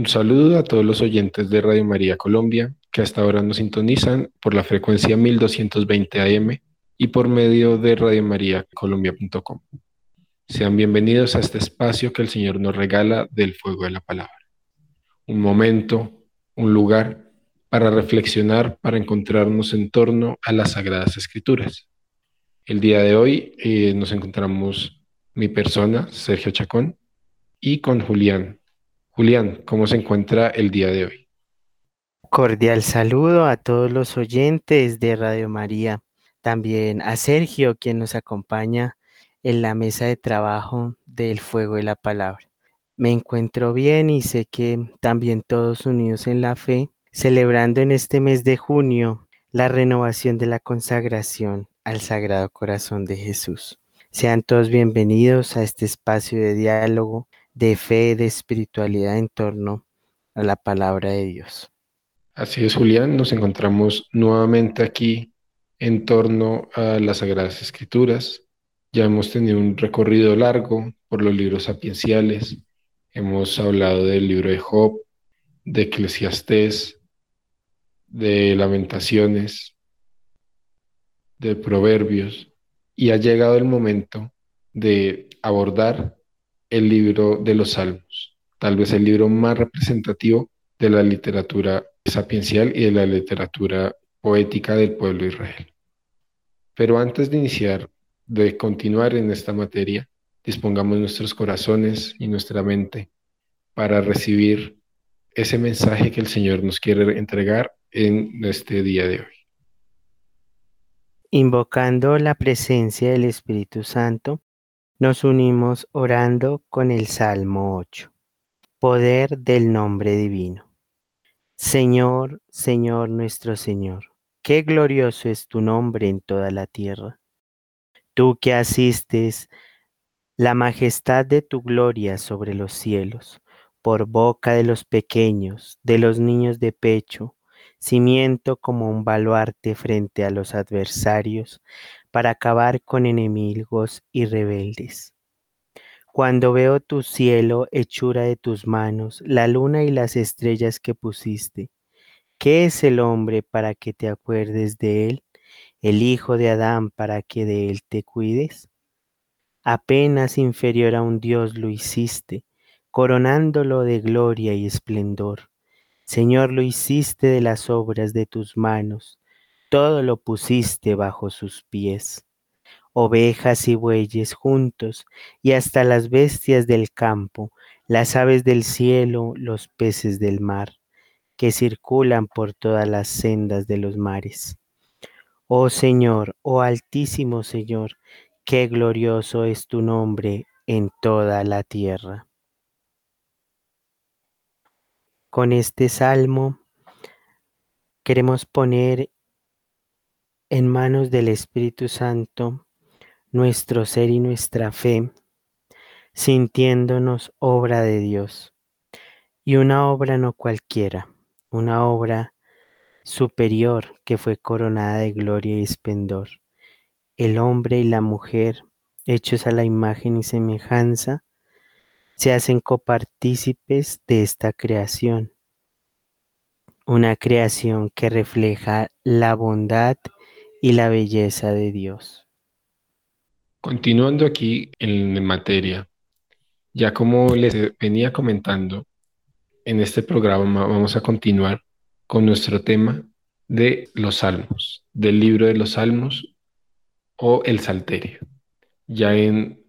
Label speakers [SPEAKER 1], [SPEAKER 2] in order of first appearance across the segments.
[SPEAKER 1] Un saludo a todos los oyentes de Radio María Colombia que hasta ahora nos sintonizan por la frecuencia 1220 AM y por medio de radiomariacolombia.com. Sean bienvenidos a este espacio que el Señor nos regala del fuego de la palabra. Un momento, un lugar para reflexionar, para encontrarnos en torno a las Sagradas Escrituras. El día de hoy eh, nos encontramos mi persona, Sergio Chacón, y con Julián Julián, ¿cómo se encuentra el día de hoy?
[SPEAKER 2] Cordial saludo a todos los oyentes de Radio María, también a Sergio, quien nos acompaña en la mesa de trabajo del fuego de la palabra. Me encuentro bien y sé que también todos unidos en la fe, celebrando en este mes de junio la renovación de la consagración al Sagrado Corazón de Jesús. Sean todos bienvenidos a este espacio de diálogo de fe, de espiritualidad en torno a la palabra de Dios.
[SPEAKER 1] Así es, Julián, nos encontramos nuevamente aquí en torno a las Sagradas Escrituras. Ya hemos tenido un recorrido largo por los libros sapienciales. Hemos hablado del libro de Job, de Eclesiastés, de Lamentaciones, de Proverbios, y ha llegado el momento de abordar el libro de los Salmos, tal vez el libro más representativo de la literatura sapiencial y de la literatura poética del pueblo de Israel. Pero antes de iniciar, de continuar en esta materia, dispongamos nuestros corazones y nuestra mente para recibir ese mensaje que el Señor nos quiere entregar en este día de hoy.
[SPEAKER 2] Invocando la presencia del Espíritu Santo, nos unimos orando con el Salmo 8. Poder del nombre divino. Señor, Señor nuestro Señor, qué glorioso es tu nombre en toda la tierra. Tú que asistes la majestad de tu gloria sobre los cielos, por boca de los pequeños, de los niños de pecho, cimiento como un baluarte frente a los adversarios, para acabar con enemigos y rebeldes. Cuando veo tu cielo, hechura de tus manos, la luna y las estrellas que pusiste, ¿qué es el hombre para que te acuerdes de él? ¿El hijo de Adán para que de él te cuides? Apenas inferior a un Dios lo hiciste, coronándolo de gloria y esplendor. Señor, lo hiciste de las obras de tus manos todo lo pusiste bajo sus pies, ovejas y bueyes juntos, y hasta las bestias del campo, las aves del cielo, los peces del mar, que circulan por todas las sendas de los mares. Oh Señor, oh Altísimo Señor, qué glorioso es tu nombre en toda la tierra. Con este salmo queremos poner en manos del Espíritu Santo nuestro ser y nuestra fe, sintiéndonos obra de Dios. Y una obra no cualquiera, una obra superior que fue coronada de gloria y esplendor. El hombre y la mujer, hechos a la imagen y semejanza, se hacen copartícipes de esta creación. Una creación que refleja la bondad y la belleza de Dios.
[SPEAKER 1] Continuando aquí en materia, ya como les venía comentando, en este programa vamos a continuar con nuestro tema de los salmos, del libro de los salmos o el salterio. Ya en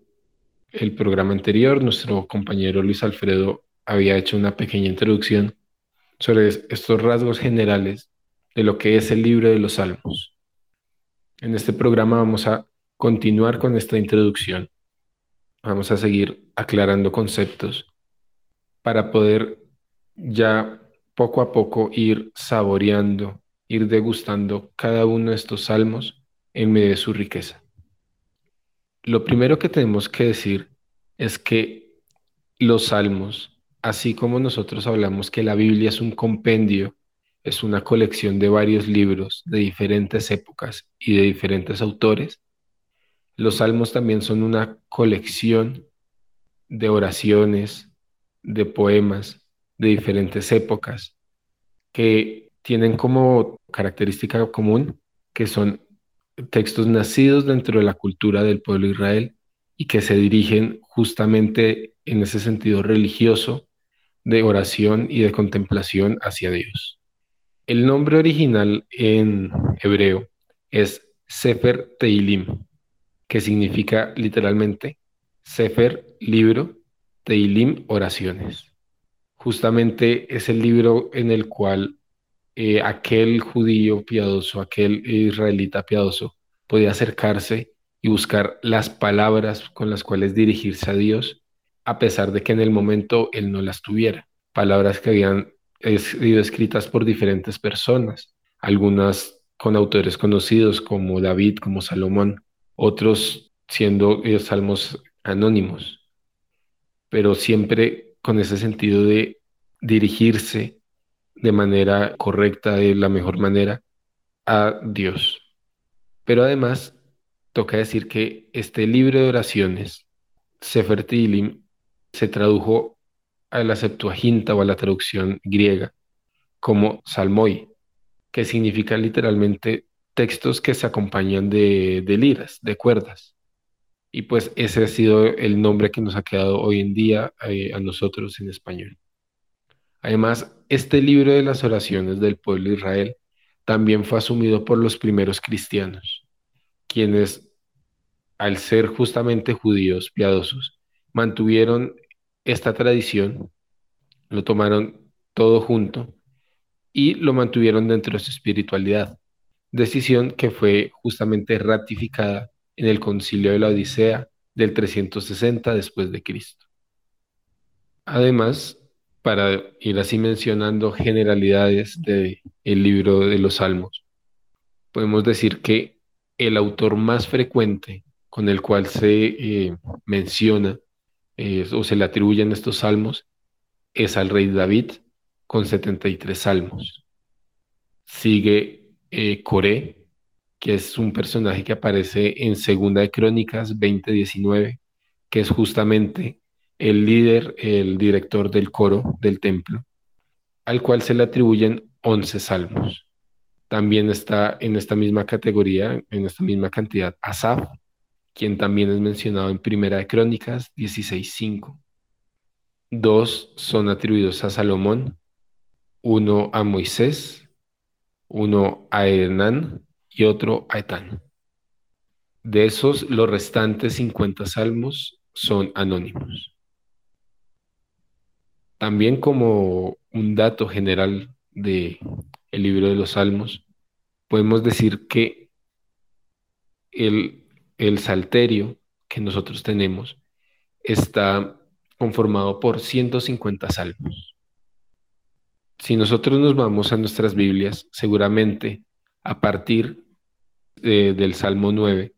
[SPEAKER 1] el programa anterior, nuestro compañero Luis Alfredo había hecho una pequeña introducción sobre estos rasgos generales de lo que es el libro de los salmos. En este programa vamos a continuar con esta introducción. Vamos a seguir aclarando conceptos para poder ya poco a poco ir saboreando, ir degustando cada uno de estos salmos en medio de su riqueza. Lo primero que tenemos que decir es que los salmos, así como nosotros hablamos que la Biblia es un compendio es una colección de varios libros de diferentes épocas y de diferentes autores. Los salmos también son una colección de oraciones, de poemas, de diferentes épocas que tienen como característica común que son textos nacidos dentro de la cultura del pueblo Israel y que se dirigen justamente en ese sentido religioso de oración y de contemplación hacia Dios. El nombre original en hebreo es Sefer Teilim, que significa literalmente Sefer, libro, Teilim, oraciones. Justamente es el libro en el cual eh, aquel judío piadoso, aquel israelita piadoso, podía acercarse y buscar las palabras con las cuales dirigirse a Dios, a pesar de que en el momento él no las tuviera. Palabras que habían sido escritas por diferentes personas, algunas con autores conocidos como David, como Salomón, otros siendo eh, salmos anónimos, pero siempre con ese sentido de dirigirse de manera correcta, de la mejor manera, a Dios. Pero además, toca decir que este libro de oraciones, Sefer Tilim, se tradujo a la Septuaginta o a la traducción griega como Salmoi, que significa literalmente textos que se acompañan de, liras, de cuerdas. Y pues ese ha sido el nombre que nos ha quedado hoy en día eh, a nosotros en español. Además, este libro de las oraciones del pueblo de Israel también fue asumido por los primeros cristianos, quienes, al ser justamente judíos piadosos, mantuvieron esta tradición, lo tomaron todo junto y lo mantuvieron dentro de su espiritualidad, decisión que fue justamente ratificada en el concilio de la Odisea del 360 después de Cristo. Además, para ir así mencionando generalidades del el libro de los Salmos, podemos decir que el autor más frecuente con el cual se eh, menciona eh, o se le atribuyen estos salmos es al rey David, con 73 salmos. Sigue eh, Coré, que es un personaje que aparece en Segunda de Crónicas 2019, que es justamente el líder, el director del coro del templo, al cual se le atribuyen 11 salmos. También está en esta misma categoría, en esta misma cantidad, Asaf, quien también es mencionado en Primera de Crónicas 16.5. Dos son atribuidos a Salomón, uno a Moisés, uno a Hernán y otro a Etán. De esos, los restantes 50 salmos son anónimos. También como un dato general de el libro de los salmos, podemos decir que el, el salterio que nosotros tenemos está conformado por 150 salmos. Si nosotros nos vamos a nuestras Biblias, seguramente a partir del Salmo 9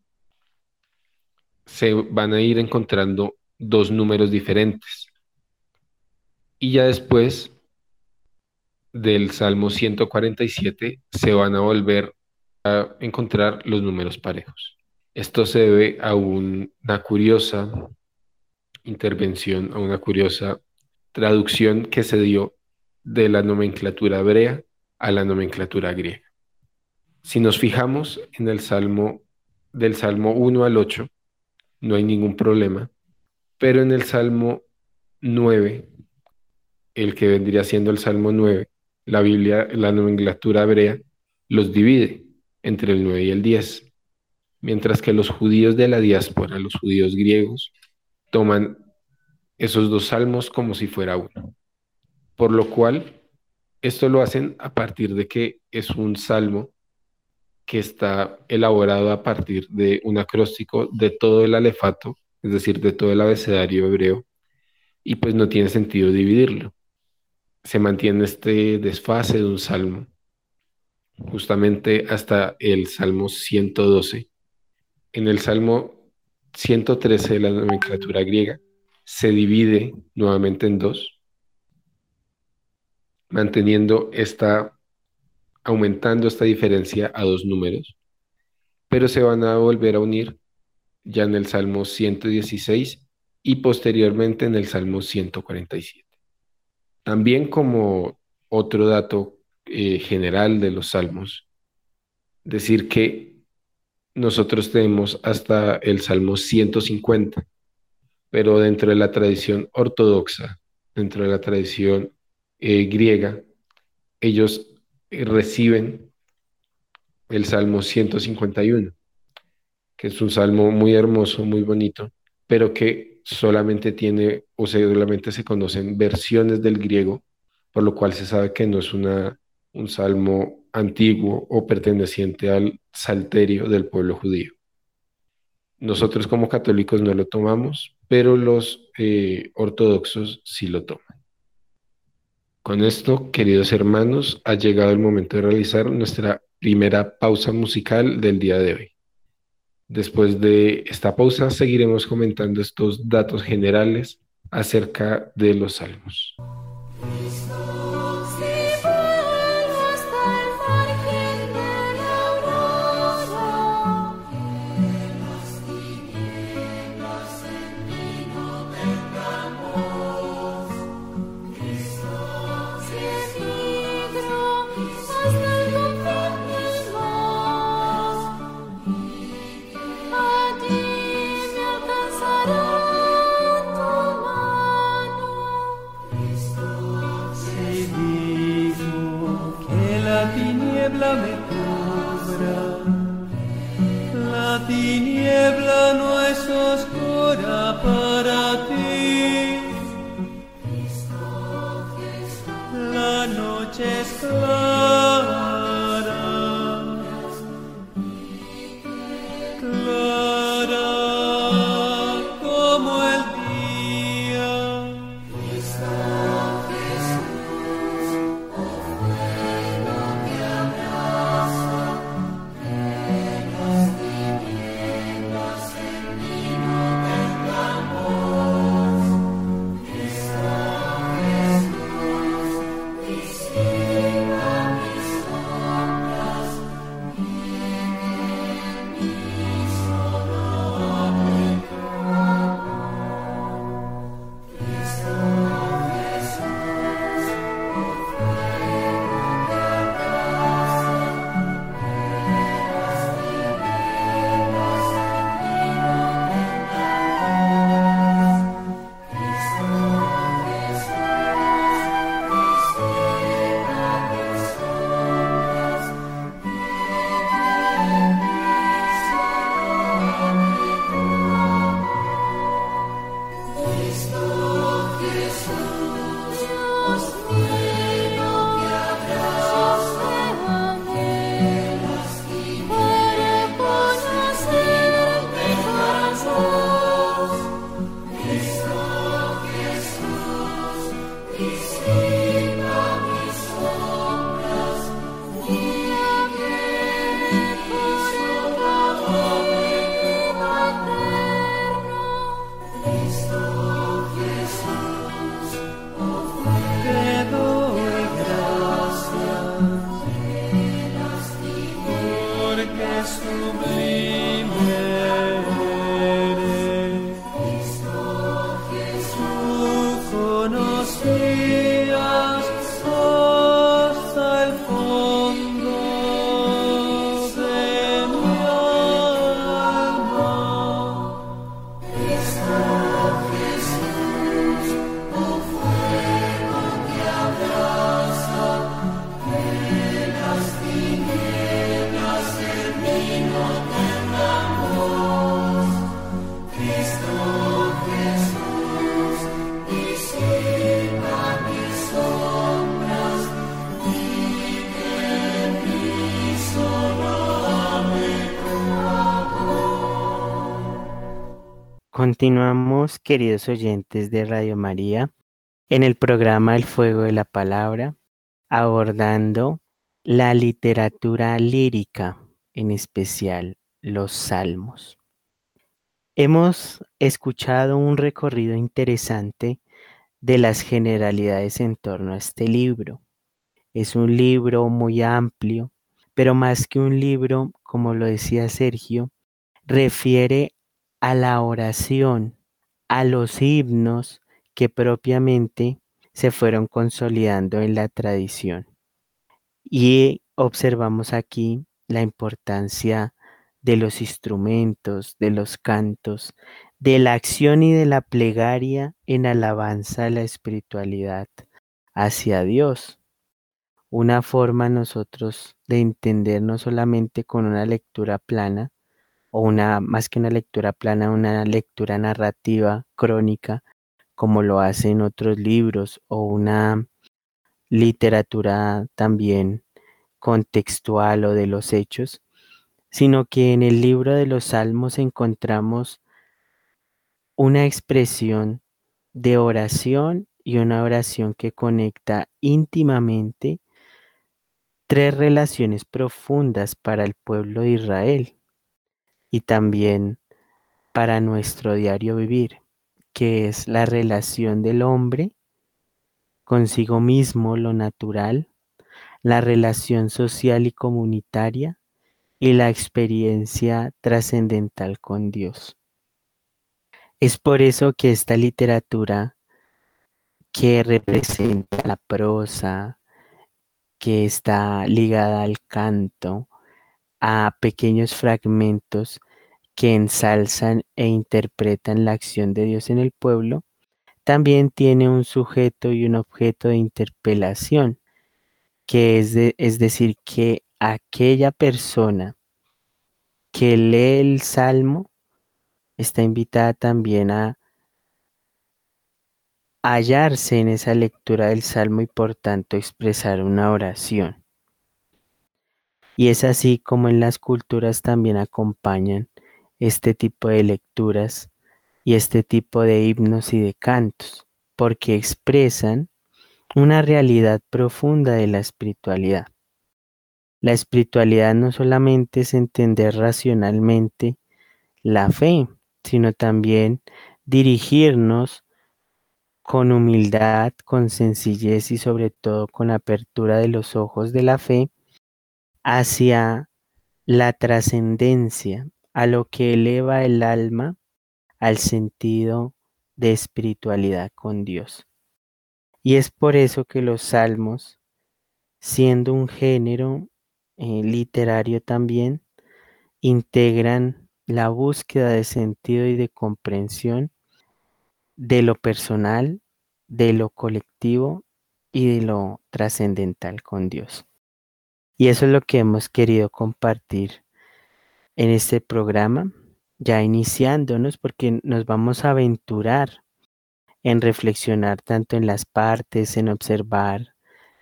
[SPEAKER 1] se van a ir encontrando dos números diferentes. Y ya después del Salmo 147 se van a volver a encontrar los números parejos. Esto se debe a una curiosa intervención, a una curiosa traducción que se dio de la nomenclatura hebrea a la nomenclatura griega. Si nos fijamos en el Salmo del Salmo 1 al 8, no hay ningún problema, pero en el Salmo 9, el que vendría siendo el Salmo 9, la Biblia, la nomenclatura hebrea, los divide entre el 9 y el 10, mientras que los judíos de la diáspora, los judíos griegos, toman esos dos salmos como si fuera uno. Por lo cual, esto lo hacen a partir de que es un salmo que está elaborado a partir de un acróstico de todo el alefato, es decir, de todo el abecedario hebreo, y pues no tiene sentido dividirlo. Se mantiene este desfase de un salmo justamente hasta el Salmo 112. En el Salmo 113 de la nomenclatura griega se divide nuevamente en dos manteniendo esta, aumentando esta diferencia a dos números, pero se van a volver a unir ya en el Salmo 116 y posteriormente en el Salmo 147. También como otro dato eh, general de los salmos, decir que nosotros tenemos hasta el Salmo 150, pero dentro de la tradición ortodoxa, dentro de la tradición eh, griega, ellos eh, reciben el Salmo 151, que es un salmo muy hermoso, muy bonito, pero que solamente tiene o solamente se conocen versiones del griego, por lo cual se sabe que no es una, un salmo antiguo o perteneciente al salterio del pueblo judío. Nosotros como católicos no lo tomamos, pero los eh, ortodoxos sí lo toman. Con esto, queridos hermanos, ha llegado el momento de realizar nuestra primera pausa musical del día de hoy. Después de esta pausa, seguiremos comentando estos datos generales acerca de los salmos.
[SPEAKER 2] Continuamos, queridos oyentes de Radio María, en el programa El Fuego de la Palabra, abordando la literatura lírica, en especial los salmos. Hemos escuchado un recorrido interesante de las generalidades en torno a este libro. Es un libro muy amplio, pero más que un libro, como lo decía Sergio, refiere a la oración, a los himnos que propiamente se fueron consolidando en la tradición. Y observamos aquí la importancia de los instrumentos, de los cantos, de la acción y de la plegaria en alabanza a la espiritualidad hacia Dios. Una forma nosotros de entender no solamente con una lectura plana, o una, más que una lectura plana, una lectura narrativa, crónica, como lo hacen otros libros, o una literatura también contextual o de los hechos, sino que en el libro de los Salmos encontramos una expresión de oración y una oración que conecta íntimamente tres relaciones profundas para el pueblo de Israel y también para nuestro diario vivir, que es la relación del hombre consigo mismo, lo natural, la relación social y comunitaria y la experiencia trascendental con Dios. Es por eso que esta literatura que representa la prosa, que está ligada al canto, a pequeños fragmentos que ensalzan e interpretan la acción de Dios en el pueblo, también tiene un sujeto y un objeto de interpelación, que es, es decir, que aquella persona que lee el salmo está invitada también a hallarse en esa lectura del salmo y por tanto expresar una oración. Y es así como en las culturas también acompañan este tipo de lecturas y este tipo de himnos y de cantos, porque expresan una realidad profunda de la espiritualidad. La espiritualidad no solamente es entender racionalmente la fe, sino también dirigirnos con humildad, con sencillez y sobre todo con apertura de los ojos de la fe hacia la trascendencia, a lo que eleva el alma al sentido de espiritualidad con Dios. Y es por eso que los salmos, siendo un género eh, literario también, integran la búsqueda de sentido y de comprensión de lo personal, de lo colectivo y de lo trascendental con Dios. Y eso es lo que hemos querido compartir en este programa, ya iniciándonos, porque nos vamos a aventurar en reflexionar tanto en las partes, en observar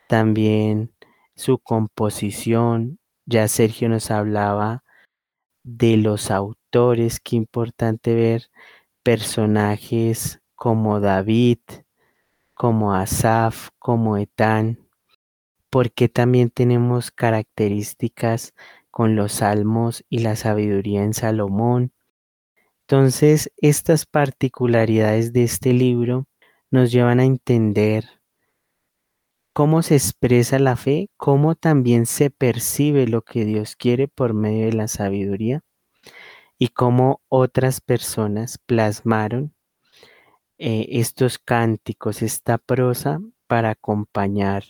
[SPEAKER 2] también su composición. Ya Sergio nos hablaba de los autores, qué importante ver personajes como David, como Asaf, como Etán, porque también tenemos características con los salmos y la sabiduría en Salomón. Entonces, estas particularidades de este libro nos llevan a entender cómo se expresa la fe, cómo también se percibe lo que Dios quiere por medio de la sabiduría y cómo otras personas plasmaron eh, estos cánticos, esta prosa para acompañar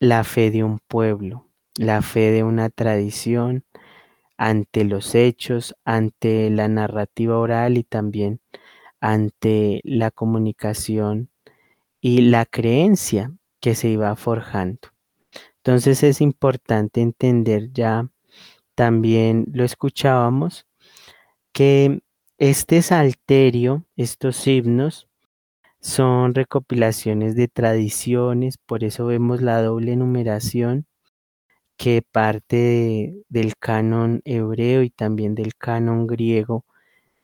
[SPEAKER 2] la fe de un pueblo, la fe de una tradición ante los hechos, ante la narrativa oral y también ante la comunicación y la creencia que se iba forjando. Entonces es importante entender ya, también lo escuchábamos, que este salterio, estos himnos, son recopilaciones de tradiciones, por eso vemos la doble numeración que parte del canon hebreo y también del canon griego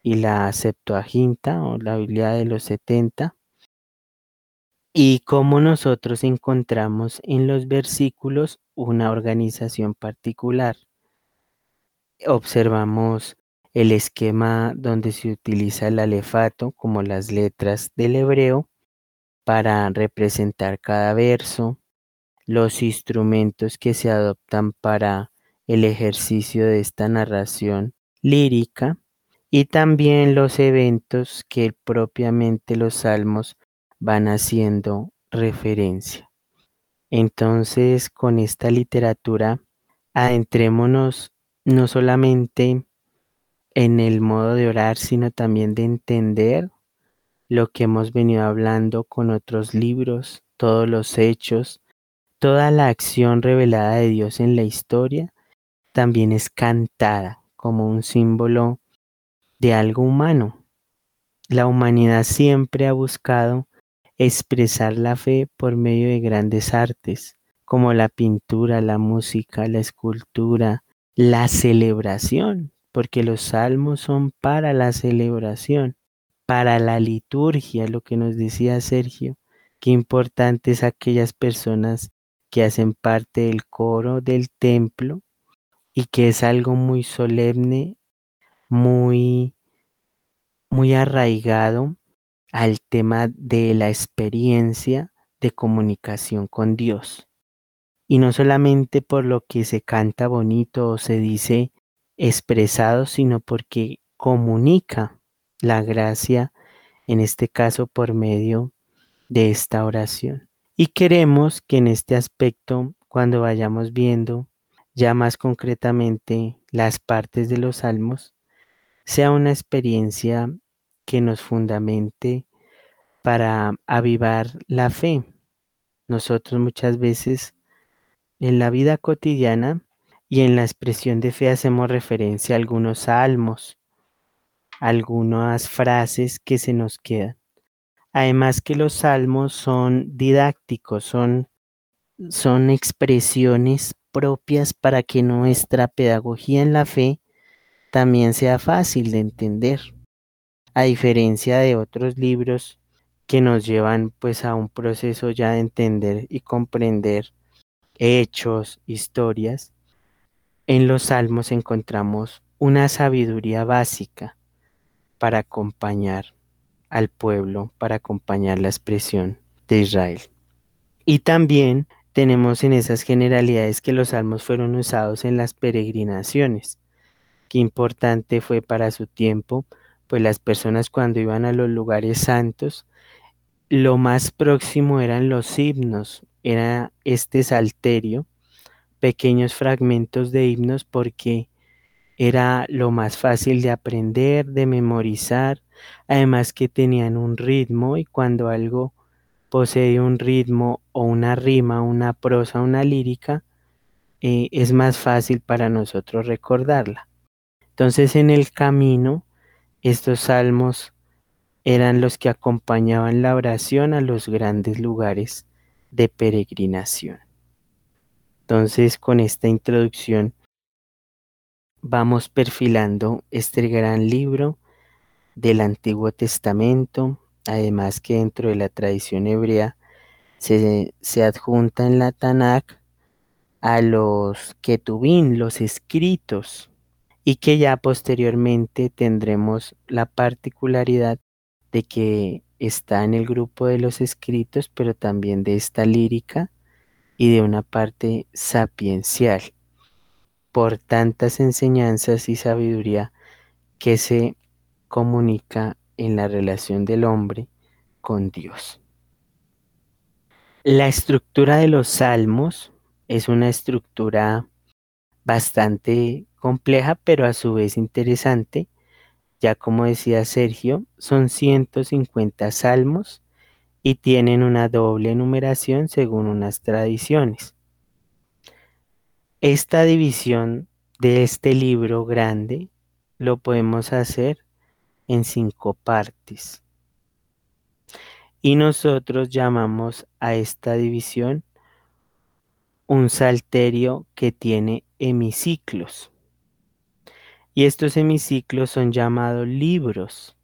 [SPEAKER 2] y la Septuaginta o la Biblia de los 70 y cómo nosotros encontramos en los versículos una organización particular. Observamos el esquema donde se utiliza el alefato como las letras del hebreo para representar cada verso, los instrumentos que se adoptan para el ejercicio de esta narración lírica y también los eventos que propiamente los salmos van haciendo referencia. Entonces, con esta literatura, adentrémonos no solamente en el modo de orar, sino también de entender lo que hemos venido hablando con otros libros, todos los hechos, toda la acción revelada de Dios en la historia, también es cantada como un símbolo de algo humano. La humanidad siempre ha buscado expresar la fe por medio de grandes artes, como la pintura, la música, la escultura, la celebración, porque los salmos son para la celebración, para la liturgia, lo que nos decía Sergio. Qué importantes aquellas personas que hacen parte del coro del templo y que es algo muy solemne, muy muy arraigado al tema de la experiencia de comunicación con Dios. Y no solamente por lo que se canta bonito o se dice expresado, sino porque comunica la gracia, en este caso por medio de esta oración. Y queremos que en este aspecto, cuando vayamos viendo ya más concretamente las partes de los salmos, sea una experiencia que nos fundamente para avivar la fe. Nosotros muchas veces en la vida cotidiana y en la expresión de fe hacemos referencia a algunos salmos, algunas frases que se nos quedan. Además que los salmos son didácticos, son, son expresiones propias para que nuestra pedagogía en la fe también sea fácil de entender. A diferencia de otros libros que nos llevan pues a un proceso ya de entender y comprender hechos, historias, en los salmos encontramos una sabiduría básica para acompañar al pueblo, para acompañar la expresión de Israel. Y también tenemos en esas generalidades que los salmos fueron usados en las peregrinaciones. Qué importante fue para su tiempo, pues las personas cuando iban a los lugares santos, lo más próximo eran los himnos, era este salterio pequeños fragmentos de himnos porque era lo más fácil de aprender, de memorizar, además que tenían un ritmo y cuando algo posee un ritmo o una rima, una prosa, una lírica, eh, es más fácil para nosotros recordarla. Entonces en el camino, estos salmos eran los que acompañaban la oración a los grandes lugares de peregrinación. Entonces, con esta introducción, vamos perfilando este gran libro del Antiguo Testamento, además que dentro de la tradición hebrea se, adjunta en la Tanakh a los Ketubín, los escritos, y que ya posteriormente tendremos la particularidad de que está en el grupo de los escritos, pero también de esta lírica y de una parte sapiencial, por tantas enseñanzas y sabiduría que se comunica en la relación del hombre con Dios. La estructura de los salmos es una estructura bastante compleja, pero a su vez interesante. Ya como decía Sergio, son 150 salmos y tienen una doble numeración según unas tradiciones. Esta división de este libro grande lo podemos hacer en cinco partes. Y nosotros llamamos a esta división un salterio que tiene hemiciclos. Y estos hemiciclos son llamados libros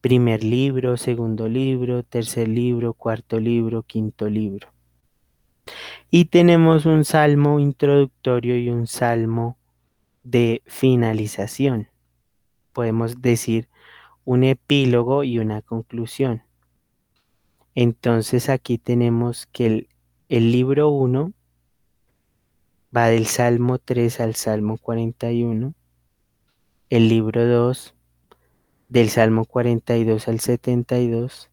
[SPEAKER 2] primer libro, segundo libro, tercer libro, cuarto libro, quinto libro. Y tenemos un salmo introductorio y un salmo de finalización. Podemos decir un epílogo y una conclusión. Entonces aquí tenemos que el, el libro 1 va del Salmo 3 al Salmo 41, el libro 2 del Salmo 42 al 72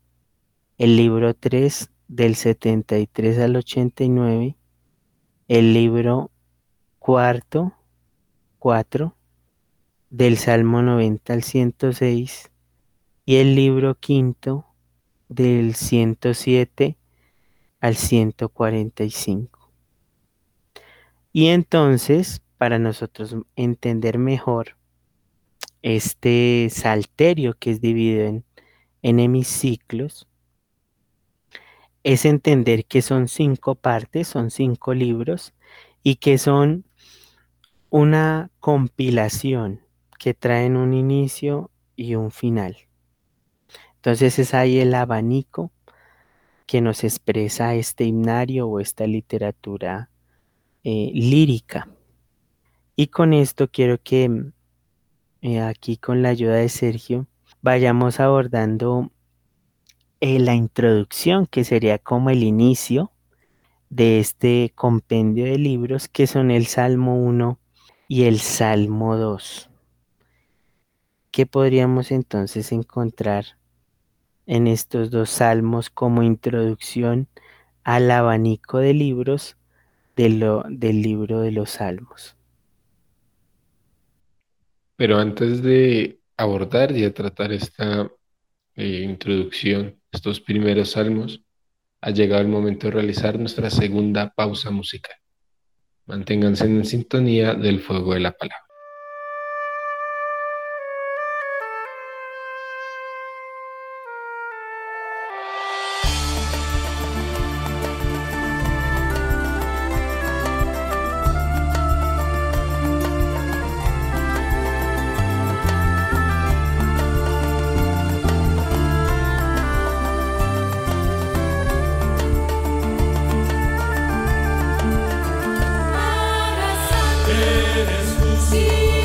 [SPEAKER 2] el libro 3 del 73 al 89, el libro cuarto 4 del Salmo 90 al 106 y el libro quinto del 107 al 145. Y entonces, para nosotros entender mejor este salterio que es dividido en, en hemiciclos, es entender que son cinco partes, son cinco libros y que son una compilación que traen un inicio y un final. Entonces es ahí el abanico que nos expresa este himnario o esta literatura eh, lírica. Y con esto quiero que eh, aquí con la ayuda de Sergio vayamos abordando eh, la introducción que sería como el inicio de este compendio de libros que son el Salmo 1 y el Salmo 2. ¿Qué podríamos entonces encontrar en estos dos salmos como introducción al abanico de libros del libro de los salmos?
[SPEAKER 3] Pero antes de abordar y de tratar esta eh, introducción, estos primeros salmos, ha llegado el momento de realizar nuestra segunda pausa musical. Manténganse en sintonía del fuego de la palabra. Jesus. tú.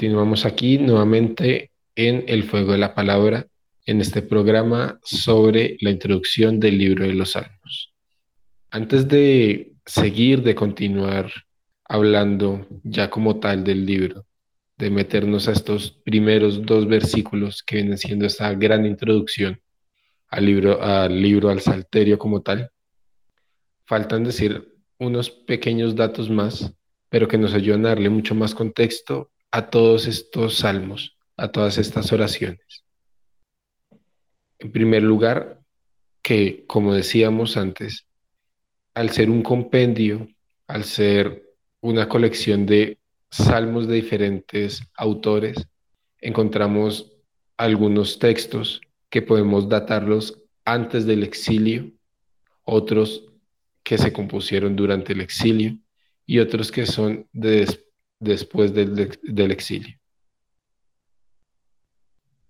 [SPEAKER 1] Continuamos aquí nuevamente en El Fuego de la Palabra, en este programa sobre la introducción del libro de los Salmos. Antes de seguir, de continuar hablando ya como tal del libro, de meternos a estos primeros dos versículos que vienen siendo esta gran introducción al libro, al libro, al salterio como tal, faltan decir unos pequeños datos más, pero que nos ayudan a darle mucho más contexto a todos estos salmos, a todas estas oraciones. En primer lugar, que como decíamos antes, al ser un compendio, al ser una colección de salmos de diferentes autores, encontramos algunos textos que podemos datarlos antes del exilio, otros que se compusieron durante el exilio y otros que son después del, del exilio.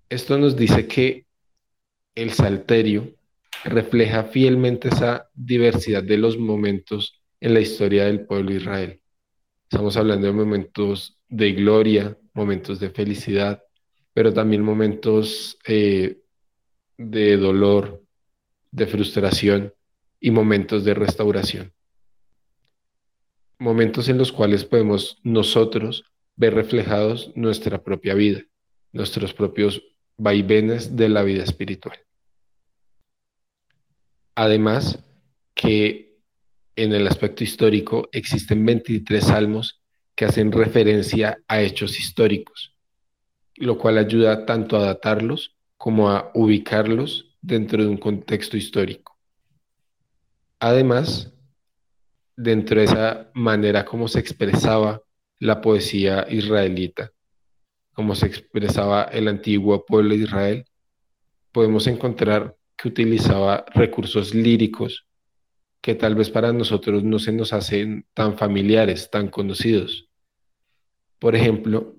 [SPEAKER 1] Esto nos dice que el salterio refleja fielmente esa diversidad de los momentos en la historia del pueblo de Israel. Estamos hablando de momentos de gloria, momentos de felicidad, pero también momentos eh, de dolor, de frustración y momentos de restauración. Momentos en los cuales podemos nosotros ver reflejados nuestra propia vida, nuestros propios vaivenes de la vida espiritual. Además, que en el aspecto histórico existen 23 salmos que hacen referencia a hechos históricos, lo cual ayuda tanto a datarlos como a ubicarlos dentro de un contexto histórico. Además, dentro de esa manera como se expresaba la poesía israelita, como se expresaba el antiguo pueblo de Israel, podemos encontrar que utilizaba recursos líricos que tal vez para nosotros no se nos hacen tan familiares, tan conocidos. Por ejemplo,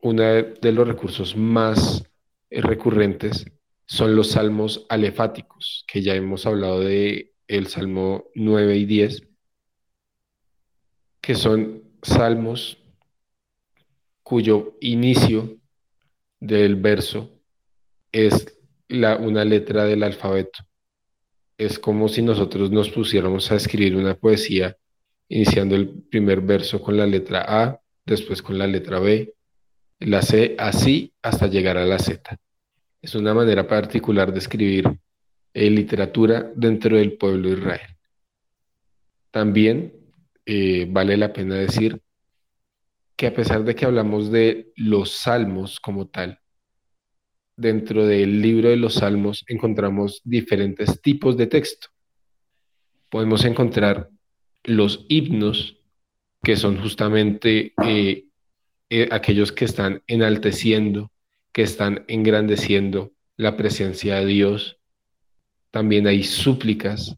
[SPEAKER 1] uno de los recursos más recurrentes son los salmos alefáticos, que ya hemos hablado de el Salmo 9 y 10, que son salmos cuyo inicio del verso es una letra del alfabeto. Es como si nosotros nos pusiéramos a escribir una poesía iniciando el primer verso con la letra A, después con la letra B, la C, así hasta llegar a la Z. Es una manera particular de escribir eh, literatura dentro del pueblo de Israel. También eh, vale la pena decir que a pesar de que hablamos de los salmos como tal, dentro del libro de los salmos encontramos diferentes tipos de texto. Podemos encontrar los himnos, que son justamente eh, eh, aquellos que están enalteciendo, que están engrandeciendo la presencia de Dios. También hay súplicas,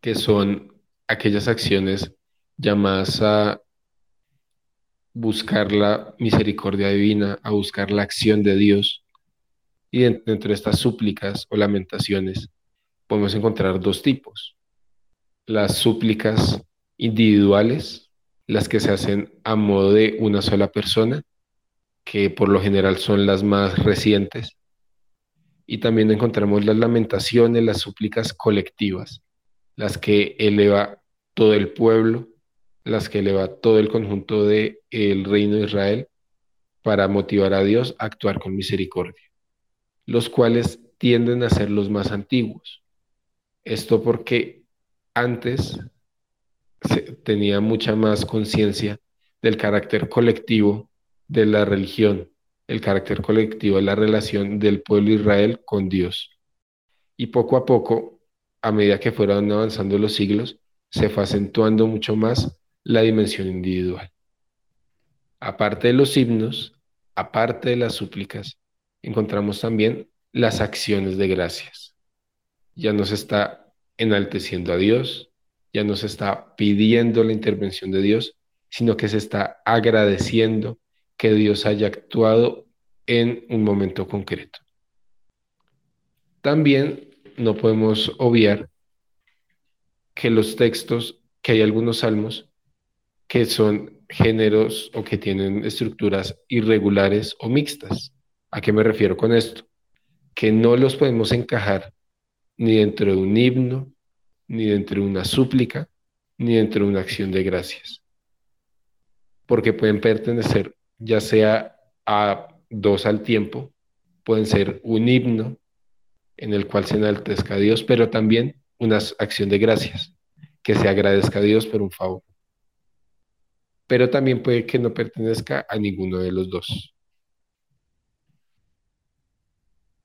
[SPEAKER 1] que son aquellas acciones llamadas a buscar la misericordia divina, a buscar la acción de Dios. Y dentro de estas súplicas o lamentaciones podemos encontrar dos tipos. Las súplicas individuales, las que se hacen a modo de una sola persona, que por lo general son las más recientes. Y también encontramos las lamentaciones, las súplicas colectivas, las que eleva todo el pueblo, las que eleva todo el conjunto del el reino de Israel para motivar a Dios a actuar con misericordia los cuales tienden a ser los más antiguos. Esto porque antes se tenía mucha más conciencia del carácter colectivo de la religión, el carácter colectivo de la relación del pueblo de Israel con Dios. Y poco a poco, a medida que fueron avanzando los siglos, se fue acentuando mucho más la dimensión individual. Aparte de los himnos, aparte de las súplicas, encontramos también las acciones de gracias. Ya nos está enalteciendo a Dios, ya nos está pidiendo la intervención de Dios, sino que se está agradeciendo que Dios haya actuado en un momento concreto. También no podemos obviar que los textos, que hay algunos salmos que son géneros o que tienen estructuras irregulares o mixtas. ¿A qué me refiero con esto? Que no los podemos encajar ni dentro de un himno, ni dentro de una súplica, ni dentro de una acción de gracias. Porque pueden pertenecer ya sea a dos al tiempo, pueden ser un himno en el cual se enaltezca a Dios, pero también una acción de gracias, que se agradezca a Dios por un favor. Pero también puede que no pertenezca a ninguno de los dos.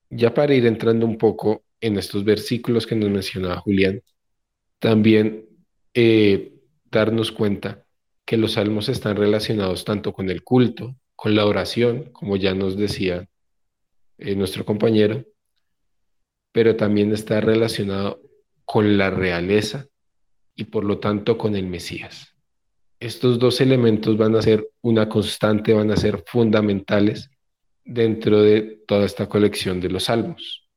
[SPEAKER 1] Ya para ir entrando un poco en estos versículos que nos mencionaba Julián, también eh, darnos cuenta que los salmos están relacionados tanto con el culto, con la oración, como ya nos decía eh, nuestro compañero, pero también está relacionado con la realeza y por lo tanto con el Mesías. Estos dos elementos van a ser una constante, van a ser fundamentales dentro de toda esta colección de los salmos.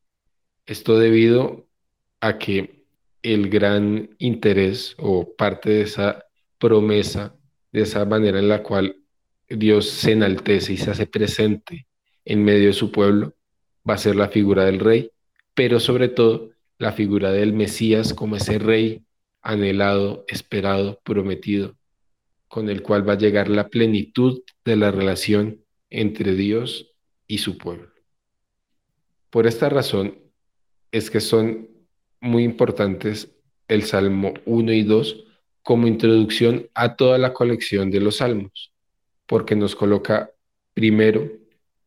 [SPEAKER 1] Esto debido a que el gran interés o parte de esa promesa, de esa manera en la cual Dios se enaltece y se hace presente en medio de su pueblo, va a ser la figura del rey, pero sobre todo la figura del Mesías como ese rey anhelado, esperado, prometido, con el cual va a llegar la plenitud de la relación entre Dios y su pueblo. Por esta razón es que son muy importantes el Salmo 1 y 2 como introducción a toda la colección de los salmos, porque nos coloca primero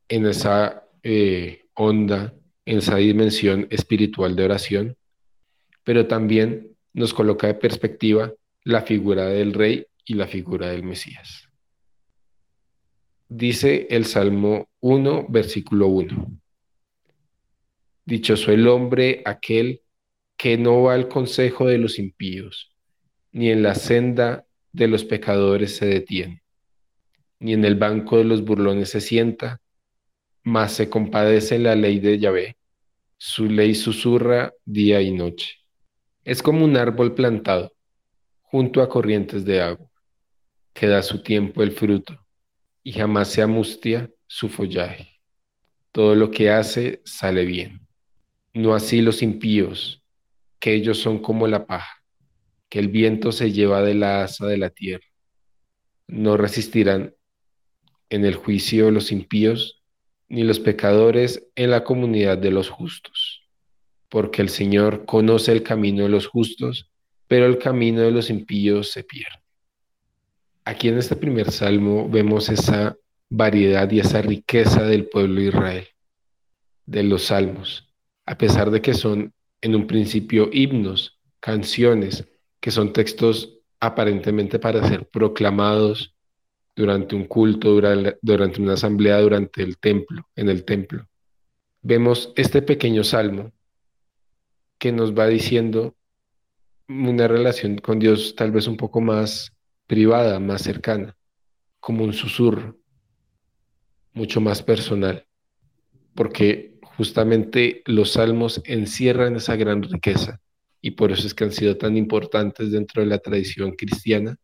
[SPEAKER 1] en esa eh, onda, esa dimensión espiritual de oración, pero también nos coloca de perspectiva la figura del rey y la figura del Mesías. Dice el Salmo 1, versículo 1. Dichoso el hombre aquel que no va al consejo de los impíos, ni en la senda de los pecadores se detiene, ni en el banco de los burlones se sienta, mas se compadece la ley de Yahvé. Su ley susurra día y noche. Es como un árbol plantado junto a corrientes de agua, que da su tiempo el fruto y jamás se amustia su follaje. Todo lo que hace sale bien. No así los impíos, que ellos son como la paja, que el viento se lleva de la asa de la tierra. No resistirán en el juicio los impíos, ni los pecadores en la comunidad de los justos, porque el Señor conoce el camino de los justos, pero el camino de los impíos se pierde. Aquí en este primer salmo vemos esa variedad y esa riqueza del pueblo de Israel, de los salmos, a pesar de que son en un principio himnos, canciones, que son textos aparentemente para ser proclamados durante un culto, durante una asamblea, durante el templo, en el templo. Vemos este pequeño salmo que nos va diciendo una relación con Dios tal vez un poco más privada, más cercana, como un susurro, mucho más personal, porque justamente los salmos encierran esa gran riqueza y por eso es que han sido tan importantes dentro de la tradición cristiana,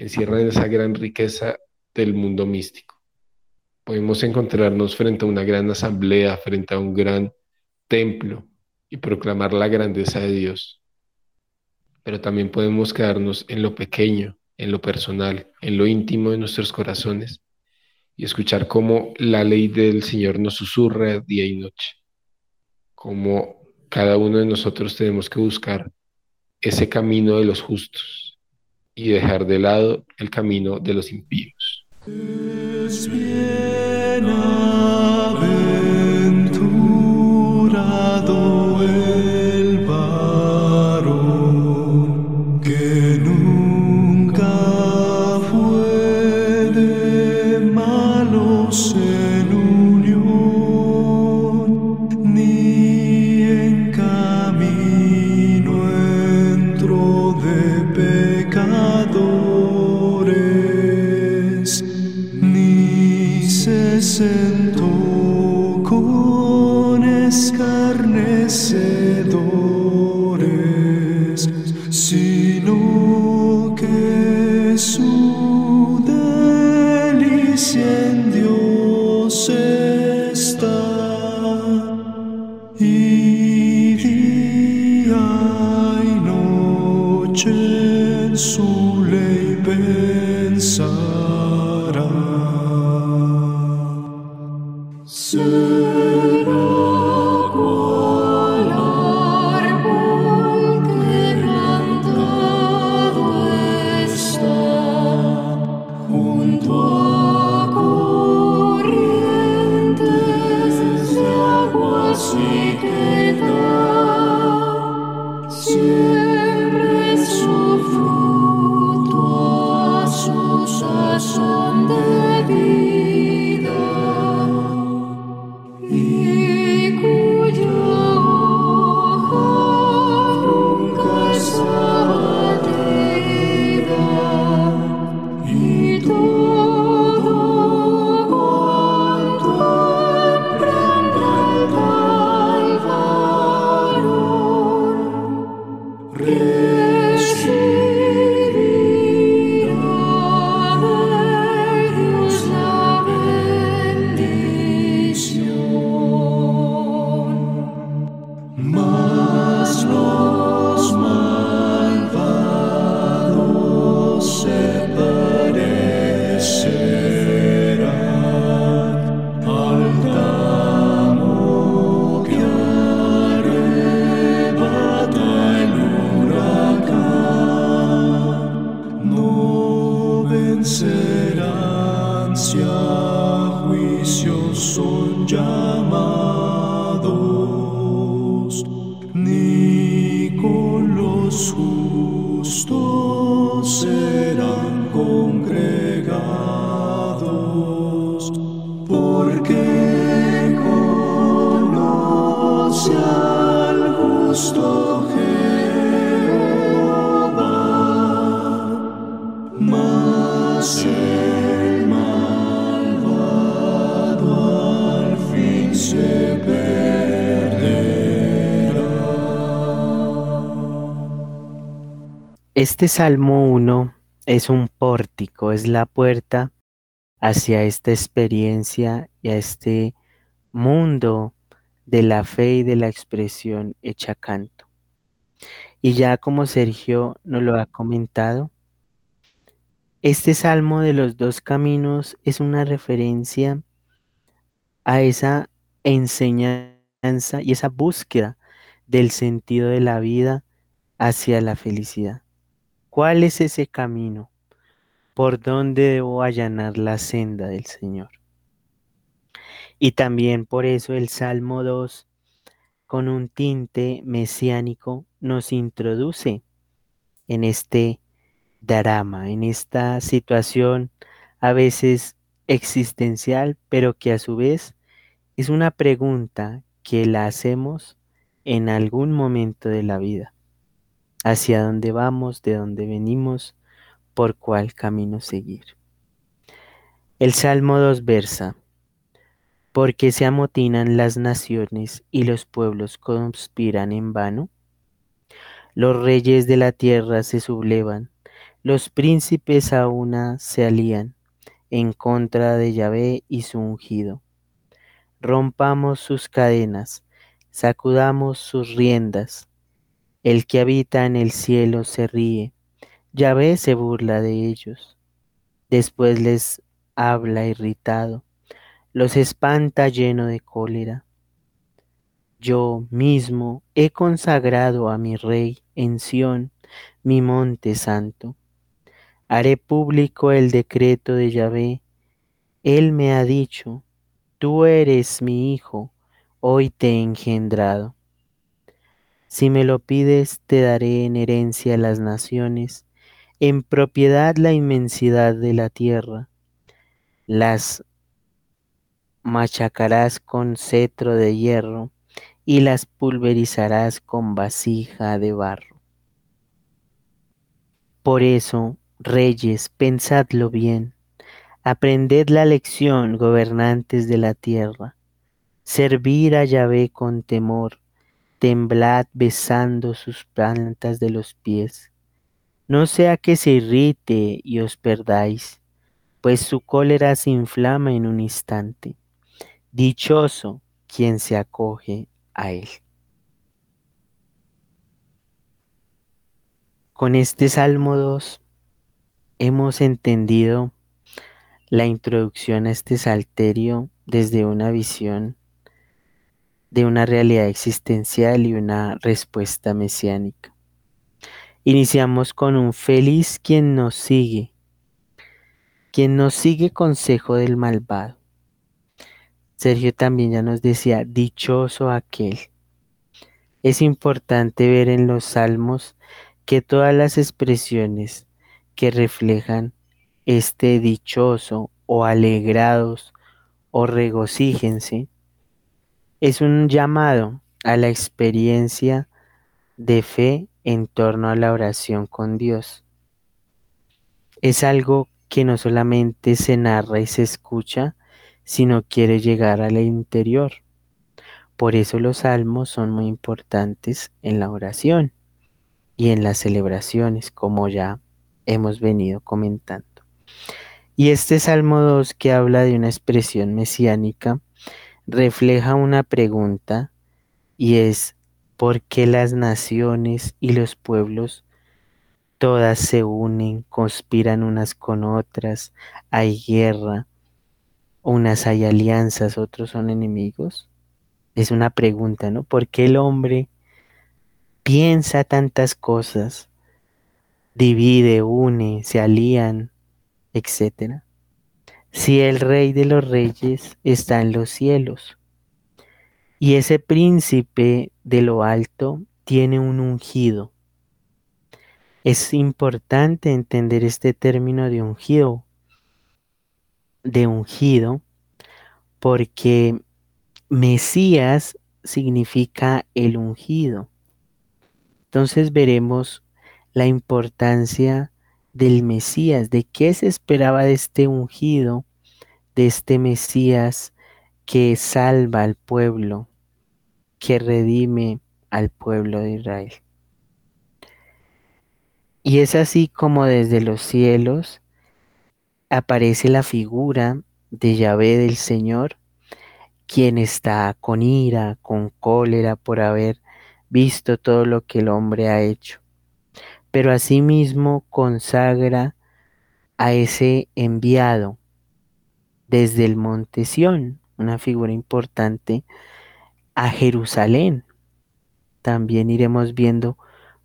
[SPEAKER 1] encierran esa gran riqueza del mundo místico. Podemos encontrarnos frente a una gran asamblea, frente a un gran templo y proclamar la grandeza de Dios. Pero también podemos quedarnos en lo pequeño, en lo personal, en lo íntimo de nuestros corazones y escuchar cómo la ley del Señor nos susurra día y noche, cómo cada uno de nosotros tenemos que buscar ese camino de los justos y dejar de lado el camino de los impíos.
[SPEAKER 2] Este Salmo 1 es un pórtico, es la puerta hacia esta experiencia y a este mundo de la fe y de la expresión hecha canto. Y ya como Sergio nos lo ha comentado, este Salmo de los dos caminos es una referencia a esa enseñanza y esa búsqueda del sentido de la vida hacia la felicidad. ¿Cuál es ese camino? ¿Por dónde debo allanar la senda del Señor? Y también por eso el Salmo 2, con un tinte mesiánico, nos introduce en este drama, en esta situación a veces existencial, pero que a su vez es una pregunta que la hacemos en algún momento de la vida hacia dónde vamos, de dónde venimos, por cuál camino seguir. El Salmo 2 versa, porque se amotinan las naciones y los pueblos conspiran en vano. Los reyes de la tierra se sublevan, los príncipes a una se alían en contra de Yahvé y su ungido. Rompamos sus cadenas, sacudamos sus riendas, el que habita en el cielo se ríe, Yahvé se burla de ellos. Después les habla irritado, los espanta lleno de cólera. Yo mismo he consagrado a mi rey en Sión, mi monte santo. Haré público el decreto de Yahvé. Él me ha dicho, tú eres mi hijo, hoy te he engendrado. Si me lo pides, te daré en herencia las naciones, en propiedad la inmensidad de la tierra. Las machacarás con cetro de hierro y las pulverizarás con vasija de barro. Por eso, reyes, pensadlo bien, aprended la lección, gobernantes de la tierra, servir a Yahvé con temor, temblad besando sus plantas de los pies. No sea que se irrite y os perdáis, pues su cólera se inflama en un instante. Dichoso quien se acoge a él. Con este Salmo 2 hemos entendido la introducción a este salterio desde una visión de una realidad existencial y una respuesta mesiánica. Iniciamos con un feliz quien nos sigue, quien nos sigue consejo del malvado. Sergio también ya nos decía, dichoso aquel. Es importante ver en los salmos que todas las expresiones que reflejan este dichoso o alegrados o regocíjense es un llamado a la experiencia de fe en torno a la oración con Dios. Es algo que no solamente se narra y se escucha, sino quiere llegar al interior. Por eso los salmos son muy importantes en la oración y en las celebraciones, como ya hemos venido comentando. Y este Salmo 2 que habla de una expresión mesiánica refleja una pregunta y es ¿por qué las naciones y los pueblos todas se unen, conspiran unas con otras, hay guerra, unas hay alianzas, otros son enemigos? Es una pregunta, ¿no? ¿Por qué el hombre piensa tantas cosas, divide, une, se alían, etcétera? Si el rey de los reyes está en los cielos y ese príncipe de lo alto tiene un ungido. Es importante entender este término de ungido, de ungido, porque Mesías significa el ungido. Entonces veremos la importancia del Mesías, de qué se esperaba de este ungido, de este Mesías que salva al pueblo, que redime al pueblo de Israel. Y es así como desde los cielos aparece la figura de Yahvé del Señor, quien está con ira, con cólera por haber visto todo lo que el hombre ha hecho pero asimismo consagra a ese enviado desde el monte Sión, una figura importante, a Jerusalén. También iremos viendo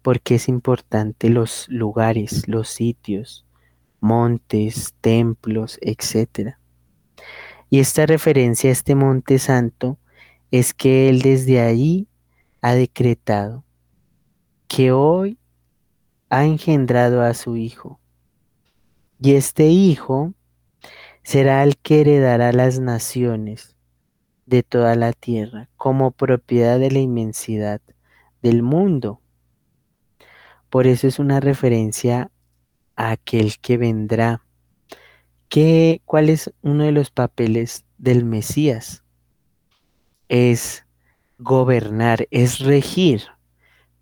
[SPEAKER 2] por qué es importante los lugares, los sitios, montes, templos, etc. Y esta referencia a este monte santo es que él desde ahí ha decretado que hoy ha engendrado a su Hijo. Y este Hijo será el que heredará las naciones de toda la tierra como propiedad de la inmensidad del mundo. Por eso es una referencia a aquel que vendrá. ¿Qué, ¿Cuál es uno de los papeles del Mesías? Es gobernar, es regir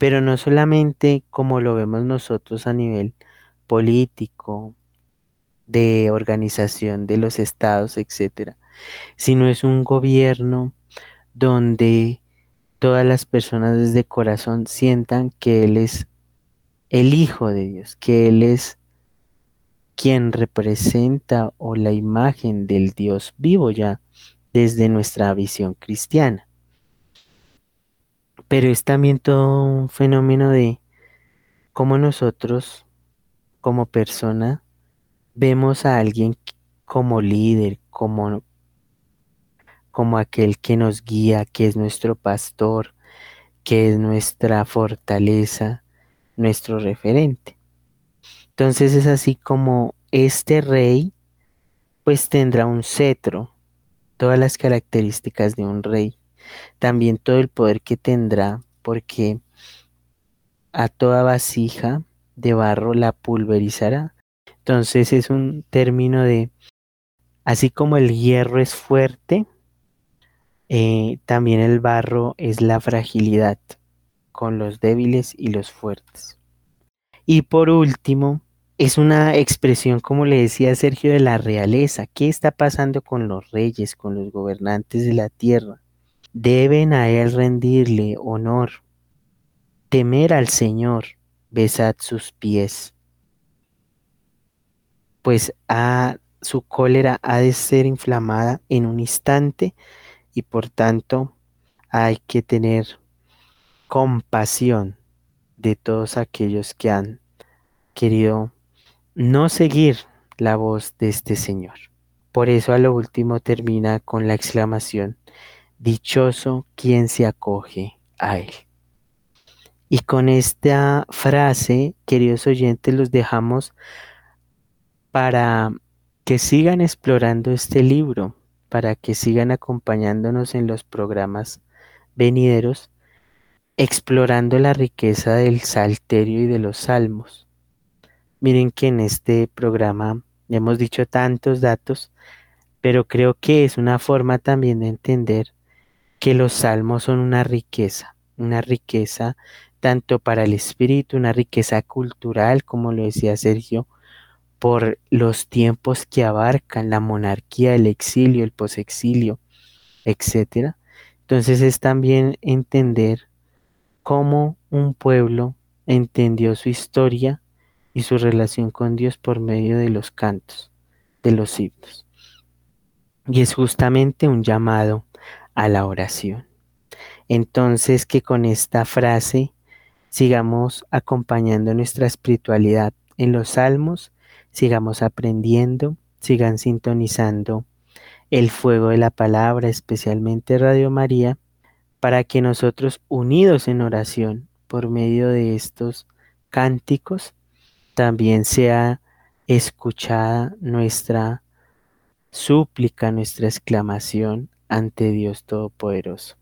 [SPEAKER 2] pero no solamente como lo vemos nosotros a nivel político, de organización de los estados, etcétera, sino es un gobierno donde todas las personas desde corazón sientan que Él es el Hijo de Dios, que Él es quien representa o la imagen del Dios vivo ya desde nuestra visión cristiana pero es también todo un fenómeno de cómo nosotros, como persona, vemos a alguien como líder, como, como aquel que nos guía, que es nuestro pastor, que es nuestra fortaleza, nuestro referente. Entonces es así como este rey pues tendrá un cetro, todas las características de un rey también todo el poder que tendrá, porque a toda vasija de barro la pulverizará. Entonces es un término de, así como el hierro es fuerte, eh, también el barro es la fragilidad con los débiles y los fuertes. Y por último, es una expresión, como le decía Sergio, de la realeza. ¿Qué está pasando con los reyes, con los gobernantes de la tierra? Deben a Él rendirle honor, temer al Señor, besad sus pies, pues su cólera ha de ser inflamada en un instante y por tanto hay que tener compasión de todos aquellos que han querido no seguir la voz de este Señor. Por eso a lo último termina con la exclamación, dichoso quien se acoge a Él. Y con esta frase, queridos oyentes, los dejamos para que sigan explorando este libro, para que sigan acompañándonos en los programas venideros, explorando la riqueza del salterio y de los salmos. Miren que en este programa hemos dicho tantos datos, pero creo que es una forma también de entender que los salmos son una riqueza, una riqueza tanto para el espíritu, una riqueza cultural, como lo decía Sergio, por los tiempos que abarcan la monarquía, el exilio, el posexilio, etc. Entonces es también entender cómo un pueblo entendió su historia y su relación con Dios por medio de los cantos, de los himnos. Y es justamente un llamado a la oración. Entonces que con esta frase sigamos acompañando nuestra espiritualidad en los salmos, sigamos aprendiendo, sigan sintonizando el fuego de la palabra, especialmente Radio María, para que nosotros unidos en oración por medio de estos cánticos, también sea escuchada nuestra súplica, nuestra exclamación ante Dios Todopoderoso.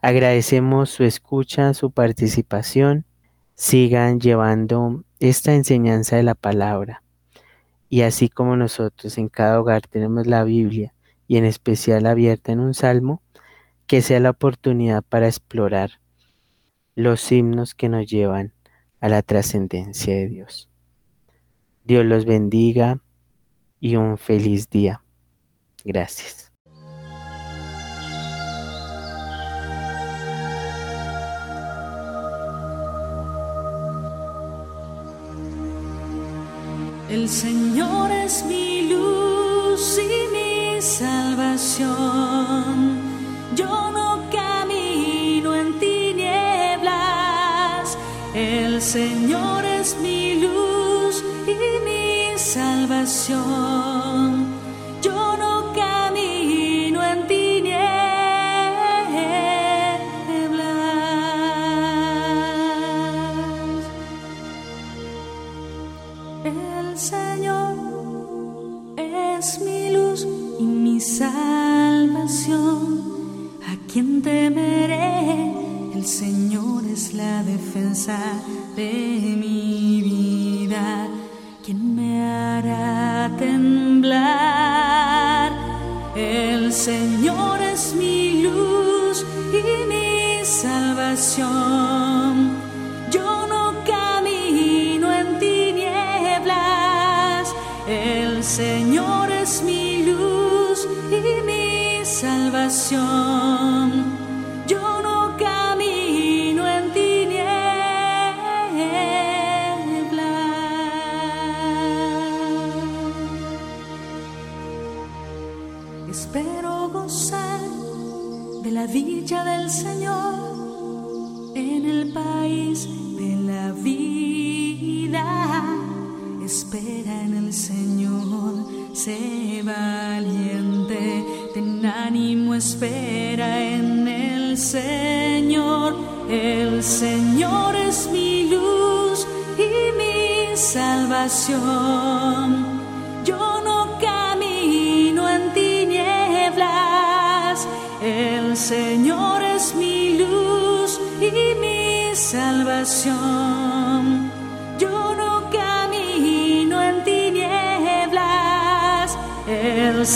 [SPEAKER 2] Agradecemos su escucha, su participación sigan llevando esta enseñanza de la palabra. Y así como nosotros en cada hogar tenemos la Biblia y en especial abierta en un salmo, que sea la oportunidad para explorar los himnos que nos llevan a la trascendencia de Dios. Dios los bendiga y un feliz día. Gracias.
[SPEAKER 3] El Señor es mi luz y mi salvación. Yo no camino en tinieblas. El Señor de mi vida, quien me hará temblar. El Señor es mi luz y mi salvación.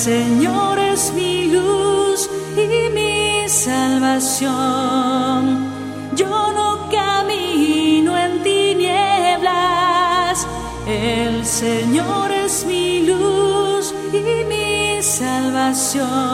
[SPEAKER 3] Señor es mi luz y mi salvación. Yo no camino en tinieblas, el Señor es mi luz y mi salvación.